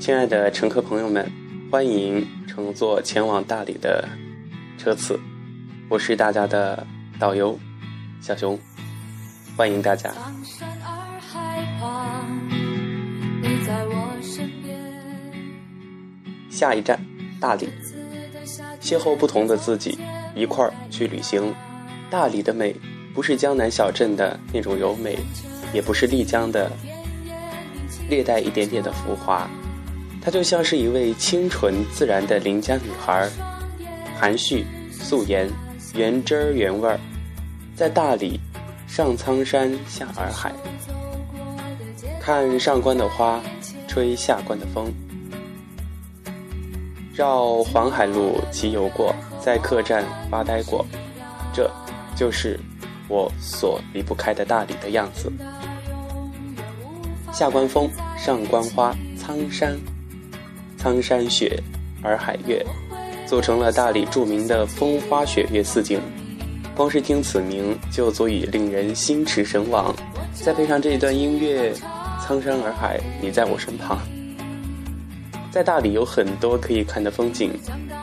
亲爱的乘客朋友们，欢迎乘坐前往大理的车次，我是大家的导游小熊，欢迎大家。下一站大理，邂逅不同的自己，一块儿去旅行。大理的美，不是江南小镇的那种柔美，也不是丽江的略带一点点的浮华，她就像是一位清纯自然的邻家女孩，含蓄素颜，原汁儿原味儿，在大理上苍山下洱海，看上关的花，吹下关的风。绕环海路骑游过，在客栈发呆过，这就是我所离不开的大理的样子。下关风，上关花，苍山，苍山雪，洱海月，组成了大理著名的风花雪月四景。光是听此名就足以令人心驰神往，再配上这一段音乐，苍山洱海，你在我身旁。在大理有很多可以看的风景，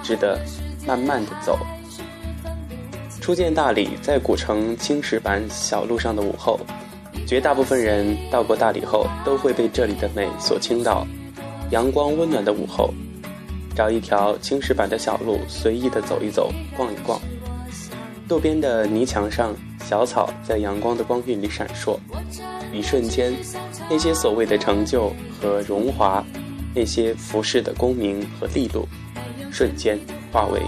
值得慢慢的走。初见大理，在古城青石板小路上的午后，绝大部分人到过大理后，都会被这里的美所倾倒。阳光温暖的午后，找一条青石板的小路，随意的走一走，逛一逛。路边的泥墙上，小草在阳光的光晕里闪烁，一瞬间，那些所谓的成就和荣华。那些浮世的功名和利禄，瞬间化为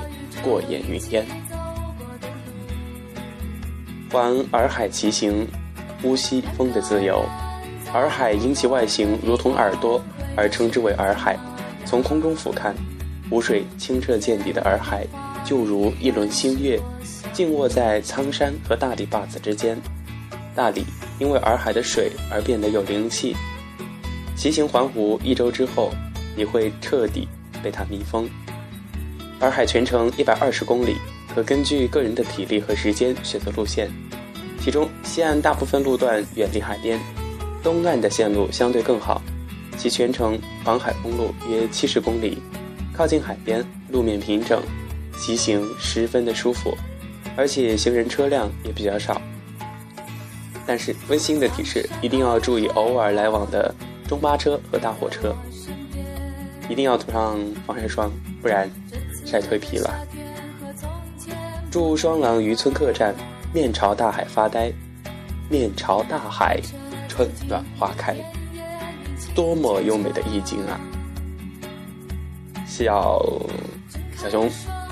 过眼云烟。环洱海骑行，呼吸风的自由。洱海因其外形如同耳朵而称之为洱海。从空中俯瞰，湖水清澈见底的洱海，就如一轮新月，静卧在苍山和大理坝子之间。大理因为洱海的水而变得有灵气。骑行环湖一周之后，你会彻底被它迷疯。洱海全程一百二十公里，可根据个人的体力和时间选择路线。其中西岸大部分路段远离海边，东岸的线路相对更好，其全程环海公路约七十公里，靠近海边，路面平整，骑行十分的舒服，而且行人车辆也比较少。但是温馨的提示，一定要注意偶尔来往的。中巴车和大货车，一定要涂上防晒霜，不然晒蜕皮了。住双廊渔村客栈，面朝大海发呆，面朝大海，春暖花开，多么优美的意境啊！小小熊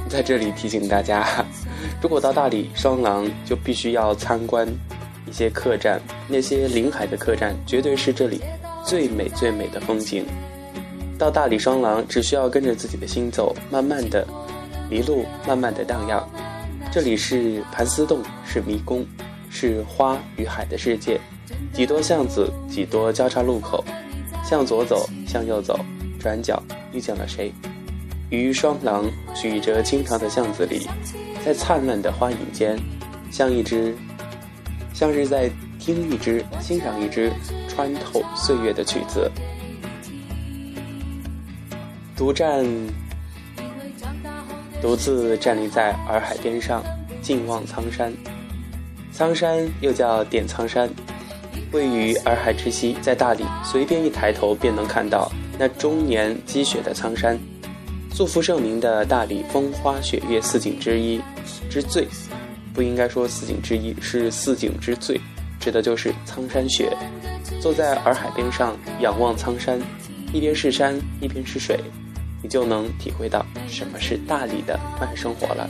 在这里提醒大家，如果到大理双廊，就必须要参观一些客栈，那些临海的客栈，绝对是这里。最美最美的风景，到大理双廊只需要跟着自己的心走，慢慢的迷路，慢慢的荡漾。这里是盘丝洞，是迷宫，是花与海的世界。几多巷子，几多交叉路口，向左走，向右走，转角遇见了谁？于双廊曲折清长的巷子里，在灿烂的花影间，像一只，像是在听一支，欣赏一支。穿透岁月的曲子，独站，独自站立在洱海边上，静望苍山。苍山又叫点苍山，位于洱海之西，在大理，随便一抬头便能看到那终年积雪的苍山。素负盛名的大理风花雪月四景之一之最，不应该说四景之一，是四景之最，指的就是苍山雪。坐在洱海边上仰望苍山，一边是山一边是水，你就能体会到什么是大理的慢生活了。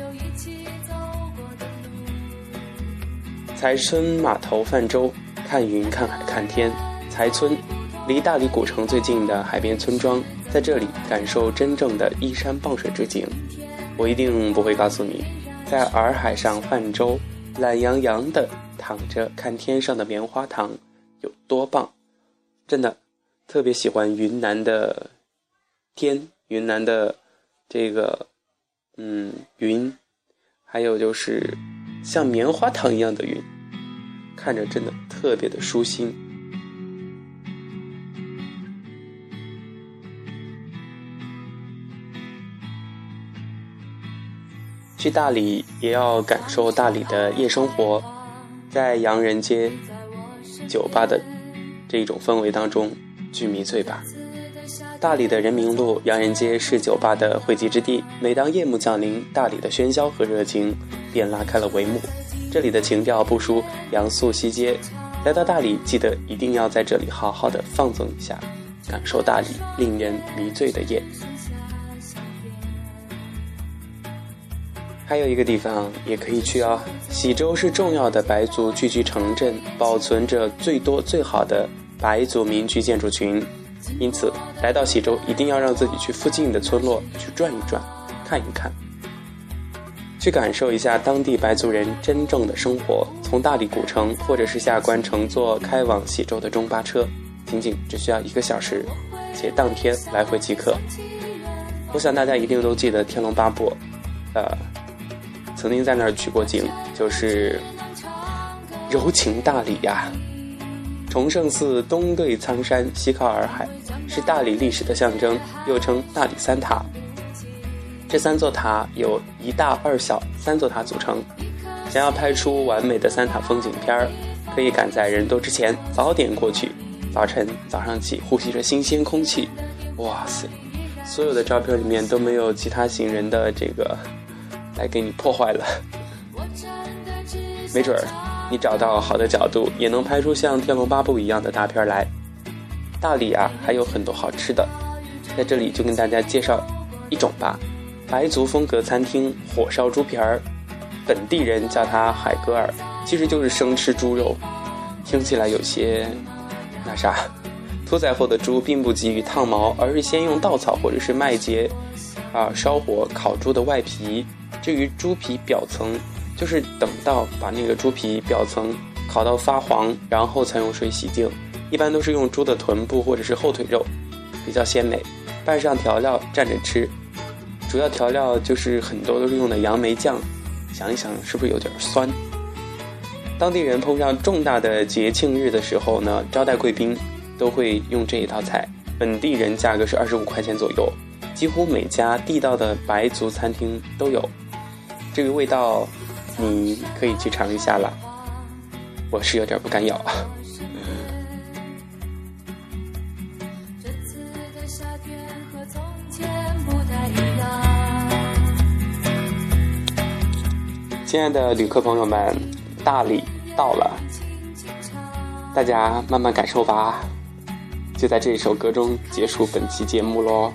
才村码头泛舟，看云看海看天。才村离大理古城最近的海边村庄，在这里感受真正的依山傍水之景。我一定不会告诉你，在洱海上泛舟，懒洋洋的躺着看天上的棉花糖。有多棒！真的特别喜欢云南的天，云南的这个嗯云，还有就是像棉花糖一样的云，看着真的特别的舒心。去大理也要感受大理的夜生活，在洋人街、酒吧的这一种氛围当中，巨迷醉吧。大理的人民路、洋人街是酒吧的汇集之地。每当夜幕降临，大理的喧嚣和热情便拉开了帷幕，这里的情调不输杨素西街。来到大理，记得一定要在这里好好的放纵一下，感受大理令人迷醉的夜。还有一个地方也可以去哦，喜洲是重要的白族聚居城镇，保存着最多最好的白族民居建筑群，因此来到喜洲一定要让自己去附近的村落去转一转，看一看。去感受一下当地白族人真正的生活。从大理古城或者是下关乘坐开往喜洲的中巴车，仅仅只需要一个小时，且当天来回即可。我想大家一定都记得《天龙八部》，呃，曾经在那儿取过景，就是柔情大理呀。崇圣寺东对苍山，西靠洱海，是大理历史的象征，又称大理三塔。这三座塔有一大二小三座塔组成，想要拍出完美的三塔风景片儿，可以赶在人多之前早点过去。早晨早上起，呼吸着新鲜空气，哇塞！所有的照片里面都没有其他行人的这个来给你破坏了。没准儿你找到好的角度，也能拍出像《天龙八部》一样的大片来。大理啊，还有很多好吃的，在这里就跟大家介绍一种吧。白族风格餐厅火烧猪皮儿，本地人叫它海格尔，其实就是生吃猪肉，听起来有些那啥。屠宰后的猪并不急于烫毛，而是先用稻草或者是麦秸啊烧火烤猪的外皮。至于猪皮表层，就是等到把那个猪皮表层烤到发黄，然后才用水洗净。一般都是用猪的臀部或者是后腿肉，比较鲜美，拌上调料蘸着吃。主要调料就是很多都是用的杨梅酱，想一想是不是有点酸？当地人碰上重大的节庆日的时候呢，招待贵宾都会用这一道菜。本地人价格是二十五块钱左右，几乎每家地道的白族餐厅都有。这个味道，你可以去尝一下了。我是有点不敢咬。亲爱的旅客朋友们，大理到了，大家慢慢感受吧。就在这首歌中结束本期节目喽。